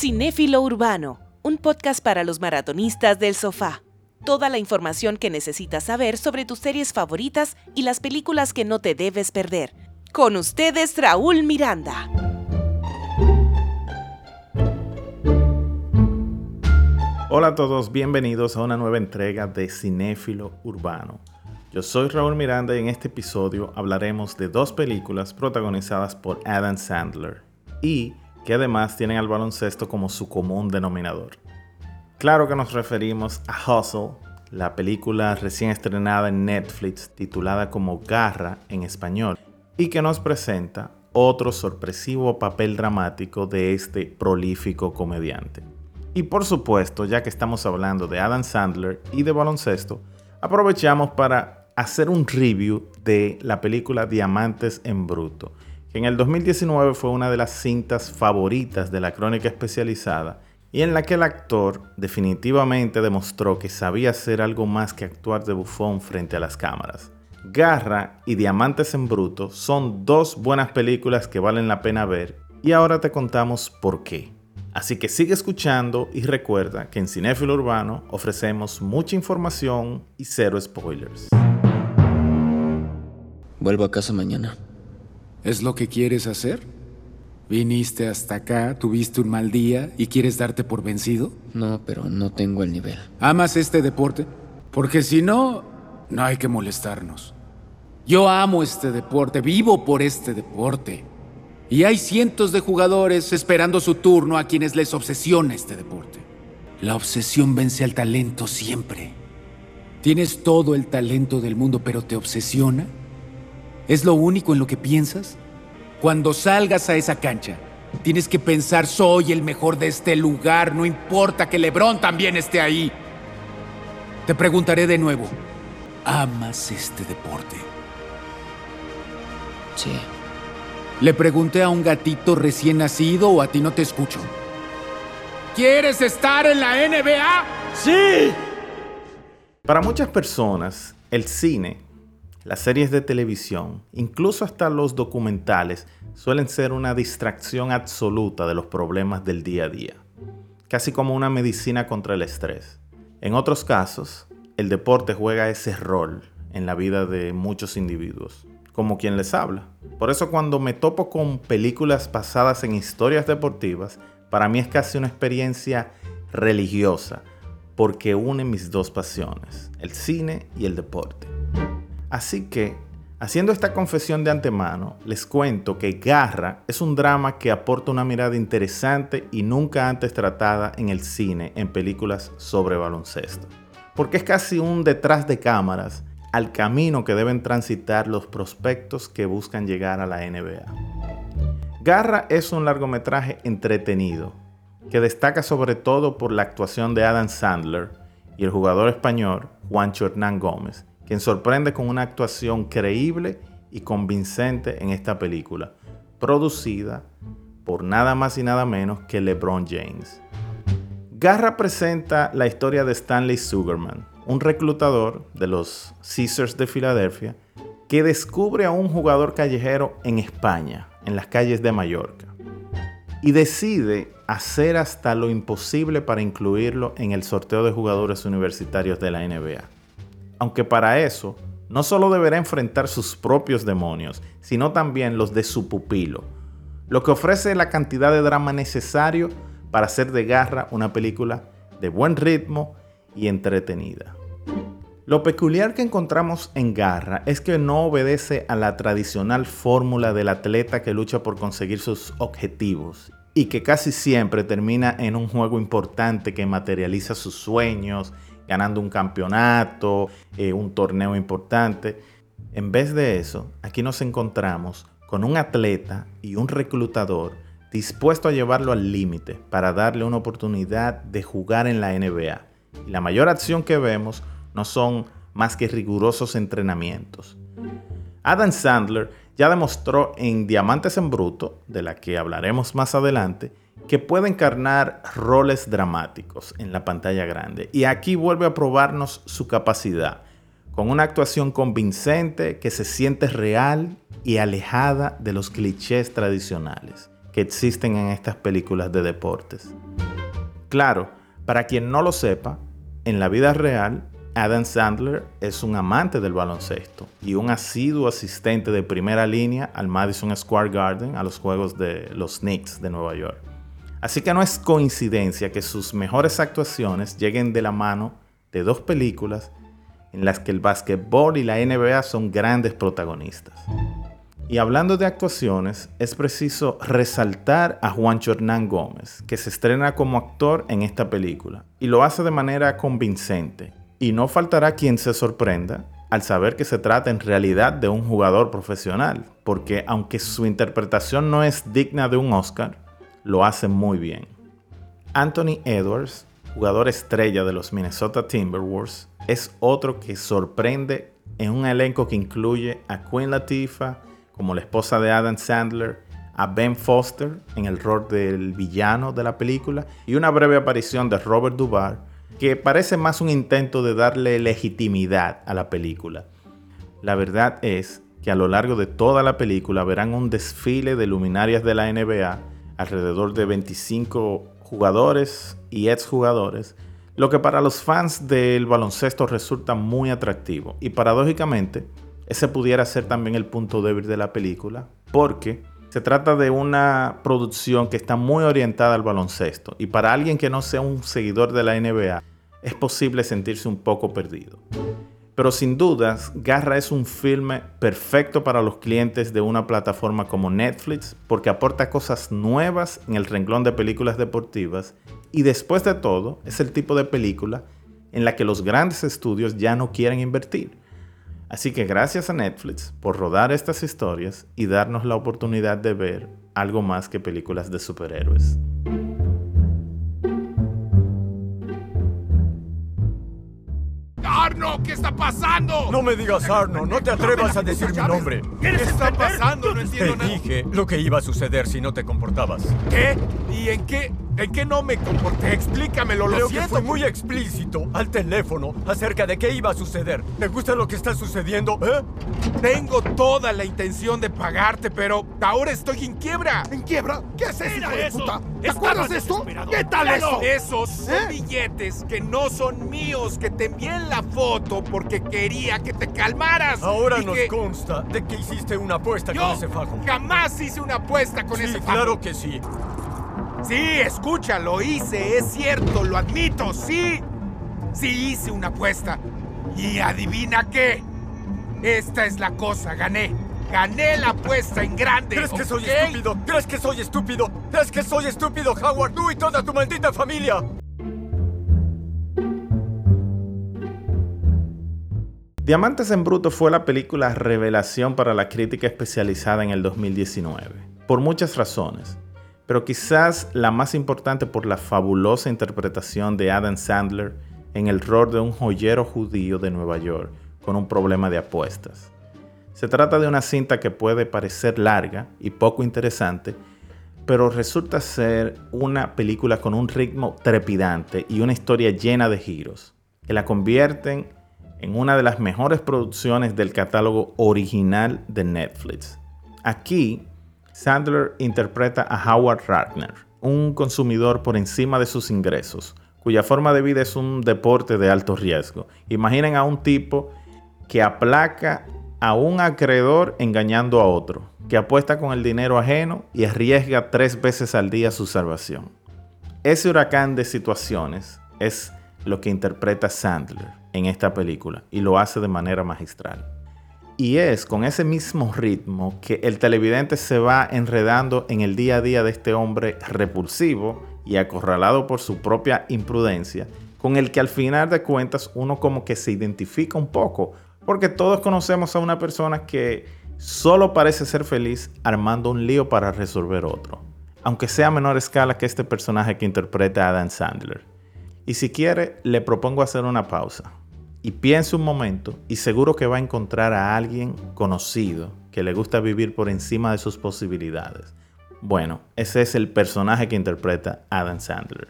Cinéfilo Urbano, un podcast para los maratonistas del sofá. Toda la información que necesitas saber sobre tus series favoritas y las películas que no te debes perder. Con ustedes, Raúl Miranda. Hola a todos, bienvenidos a una nueva entrega de Cinéfilo Urbano. Yo soy Raúl Miranda y en este episodio hablaremos de dos películas protagonizadas por Adam Sandler y que además tienen al baloncesto como su común denominador. Claro que nos referimos a Hustle, la película recién estrenada en Netflix titulada como Garra en español y que nos presenta otro sorpresivo papel dramático de este prolífico comediante. Y por supuesto, ya que estamos hablando de Adam Sandler y de baloncesto, aprovechamos para hacer un review de la película Diamantes en Bruto, que en el 2019 fue una de las cintas favoritas de la crónica especializada y en la que el actor definitivamente demostró que sabía hacer algo más que actuar de bufón frente a las cámaras. Garra y Diamantes en Bruto son dos buenas películas que valen la pena ver y ahora te contamos por qué. Así que sigue escuchando y recuerda que en Cinéfilo Urbano ofrecemos mucha información y cero spoilers. Vuelvo a casa mañana. ¿Es lo que quieres hacer? ¿Viniste hasta acá, tuviste un mal día y quieres darte por vencido? No, pero no tengo el nivel. ¿Amas este deporte? Porque si no, no hay que molestarnos. Yo amo este deporte, vivo por este deporte. Y hay cientos de jugadores esperando su turno a quienes les obsesiona este deporte. La obsesión vence al talento siempre. Tienes todo el talento del mundo, pero te obsesiona ¿Es lo único en lo que piensas? Cuando salgas a esa cancha, tienes que pensar, soy el mejor de este lugar, no importa que Lebron también esté ahí. Te preguntaré de nuevo, ¿amas este deporte? Sí. Le pregunté a un gatito recién nacido o a ti no te escucho. ¿Quieres estar en la NBA? Sí. Para muchas personas, el cine las series de televisión, incluso hasta los documentales, suelen ser una distracción absoluta de los problemas del día a día, casi como una medicina contra el estrés. En otros casos, el deporte juega ese rol en la vida de muchos individuos, como quien les habla. Por eso cuando me topo con películas basadas en historias deportivas, para mí es casi una experiencia religiosa, porque une mis dos pasiones, el cine y el deporte. Así que, haciendo esta confesión de antemano, les cuento que Garra es un drama que aporta una mirada interesante y nunca antes tratada en el cine en películas sobre baloncesto. Porque es casi un detrás de cámaras al camino que deben transitar los prospectos que buscan llegar a la NBA. Garra es un largometraje entretenido, que destaca sobre todo por la actuación de Adam Sandler y el jugador español Juancho Hernán Gómez, quien sorprende con una actuación creíble y convincente en esta película, producida por nada más y nada menos que LeBron James. Garra presenta la historia de Stanley Sugarman, un reclutador de los Caesars de Filadelfia, que descubre a un jugador callejero en España, en las calles de Mallorca, y decide hacer hasta lo imposible para incluirlo en el sorteo de jugadores universitarios de la NBA aunque para eso no solo deberá enfrentar sus propios demonios, sino también los de su pupilo, lo que ofrece la cantidad de drama necesario para hacer de Garra una película de buen ritmo y entretenida. Lo peculiar que encontramos en Garra es que no obedece a la tradicional fórmula del atleta que lucha por conseguir sus objetivos y que casi siempre termina en un juego importante que materializa sus sueños ganando un campeonato, eh, un torneo importante. En vez de eso, aquí nos encontramos con un atleta y un reclutador dispuesto a llevarlo al límite para darle una oportunidad de jugar en la NBA. Y la mayor acción que vemos no son más que rigurosos entrenamientos. Adam Sandler ya demostró en Diamantes en Bruto, de la que hablaremos más adelante, que puede encarnar roles dramáticos en la pantalla grande. Y aquí vuelve a probarnos su capacidad, con una actuación convincente que se siente real y alejada de los clichés tradicionales, que existen en estas películas de deportes. Claro, para quien no lo sepa, en la vida real, Adam Sandler es un amante del baloncesto y un asiduo asistente de primera línea al Madison Square Garden a los juegos de los Knicks de Nueva York. Así que no es coincidencia que sus mejores actuaciones lleguen de la mano de dos películas en las que el básquetbol y la NBA son grandes protagonistas. Y hablando de actuaciones, es preciso resaltar a Juancho Hernán Gómez, que se estrena como actor en esta película, y lo hace de manera convincente. Y no faltará quien se sorprenda al saber que se trata en realidad de un jugador profesional, porque aunque su interpretación no es digna de un Oscar, lo hace muy bien. Anthony Edwards, jugador estrella de los Minnesota Timberwolves, es otro que sorprende en un elenco que incluye a Queen Latifah como la esposa de Adam Sandler, a Ben Foster en el rol del villano de la película y una breve aparición de Robert Duvall que parece más un intento de darle legitimidad a la película. La verdad es que a lo largo de toda la película verán un desfile de luminarias de la NBA, alrededor de 25 jugadores y exjugadores, lo que para los fans del baloncesto resulta muy atractivo. Y paradójicamente, ese pudiera ser también el punto débil de la película, porque se trata de una producción que está muy orientada al baloncesto. Y para alguien que no sea un seguidor de la NBA, es posible sentirse un poco perdido. Pero sin dudas, Garra es un filme perfecto para los clientes de una plataforma como Netflix porque aporta cosas nuevas en el renglón de películas deportivas y después de todo es el tipo de película en la que los grandes estudios ya no quieren invertir. Así que gracias a Netflix por rodar estas historias y darnos la oportunidad de ver algo más que películas de superhéroes. ¡Arno! ¿Qué está pasando? No me digas Arno, no te atrevas a decir mi nombre. ¿Qué está pasando? No entiendo Te nada. dije lo que iba a suceder si no te comportabas. ¿Qué? ¿Y en qué? ¿En qué no me comporté? Explícamelo, lo Creo que siento. fui muy explícito al teléfono acerca de qué iba a suceder. ¿Te gusta lo que está sucediendo? ¿Eh? Tengo toda la intención de pagarte, pero ahora estoy en quiebra. ¿En quiebra? ¿Qué es eso, hijo de eso. puta? ¿Te Estaba acuerdas de esto? ¿Qué tal Míralo. eso? Esos son ¿Eh? billetes que no son míos, que te envié en la foto porque quería que te calmaras. Ahora nos que consta de que hiciste una apuesta yo con ese fajo. jamás hice una apuesta con sí, ese fajo. claro que sí. Sí, escucha, lo hice, es cierto, lo admito, sí. Sí hice una apuesta. Y adivina qué. Esta es la cosa, gané. Gané la apuesta en grande. ¿Crees que soy estúpido? ¿Crees que soy estúpido? ¿Crees que soy estúpido, Howard? Tú y toda tu maldita familia. Diamantes en Bruto fue la película revelación para la crítica especializada en el 2019, por muchas razones, pero quizás la más importante por la fabulosa interpretación de Adam Sandler en el rol de un joyero judío de Nueva York con un problema de apuestas. Se trata de una cinta que puede parecer larga y poco interesante, pero resulta ser una película con un ritmo trepidante y una historia llena de giros, que la convierten en una de las mejores producciones del catálogo original de Netflix. Aquí, Sandler interpreta a Howard Ragnar, un consumidor por encima de sus ingresos, cuya forma de vida es un deporte de alto riesgo. Imaginen a un tipo que aplaca a un acreedor engañando a otro, que apuesta con el dinero ajeno y arriesga tres veces al día su salvación. Ese huracán de situaciones es lo que interpreta Sandler en esta película y lo hace de manera magistral. Y es con ese mismo ritmo que el televidente se va enredando en el día a día de este hombre repulsivo y acorralado por su propia imprudencia, con el que al final de cuentas uno como que se identifica un poco, porque todos conocemos a una persona que solo parece ser feliz armando un lío para resolver otro, aunque sea a menor escala que este personaje que interpreta Adam Sandler. Y si quiere, le propongo hacer una pausa y piense un momento y seguro que va a encontrar a alguien conocido que le gusta vivir por encima de sus posibilidades. Bueno, ese es el personaje que interpreta Adam Sandler.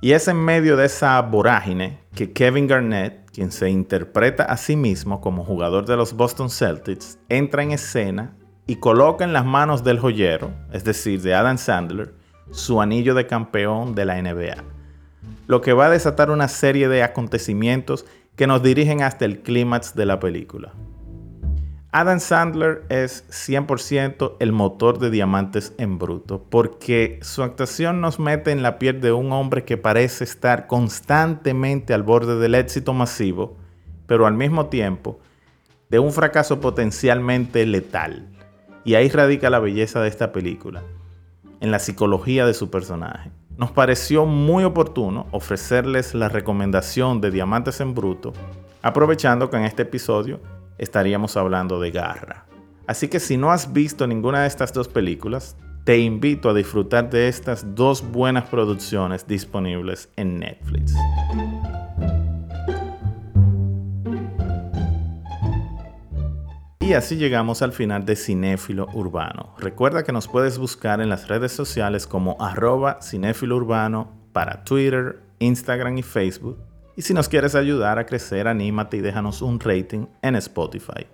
Y es en medio de esa vorágine que Kevin Garnett, quien se interpreta a sí mismo como jugador de los Boston Celtics, entra en escena y coloca en las manos del joyero, es decir, de Adam Sandler, su anillo de campeón de la NBA, lo que va a desatar una serie de acontecimientos que nos dirigen hasta el clímax de la película. Adam Sandler es 100% el motor de Diamantes en Bruto, porque su actuación nos mete en la piel de un hombre que parece estar constantemente al borde del éxito masivo, pero al mismo tiempo de un fracaso potencialmente letal. Y ahí radica la belleza de esta película, en la psicología de su personaje. Nos pareció muy oportuno ofrecerles la recomendación de Diamantes en Bruto, aprovechando que en este episodio estaríamos hablando de Garra. Así que si no has visto ninguna de estas dos películas, te invito a disfrutar de estas dos buenas producciones disponibles en Netflix. Y así llegamos al final de Cinéfilo Urbano. Recuerda que nos puedes buscar en las redes sociales como arroba cinéfilo urbano para Twitter, Instagram y Facebook y si nos quieres ayudar a crecer, anímate y déjanos un rating en Spotify.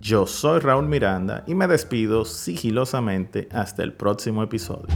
Yo soy Raúl Miranda y me despido sigilosamente hasta el próximo episodio.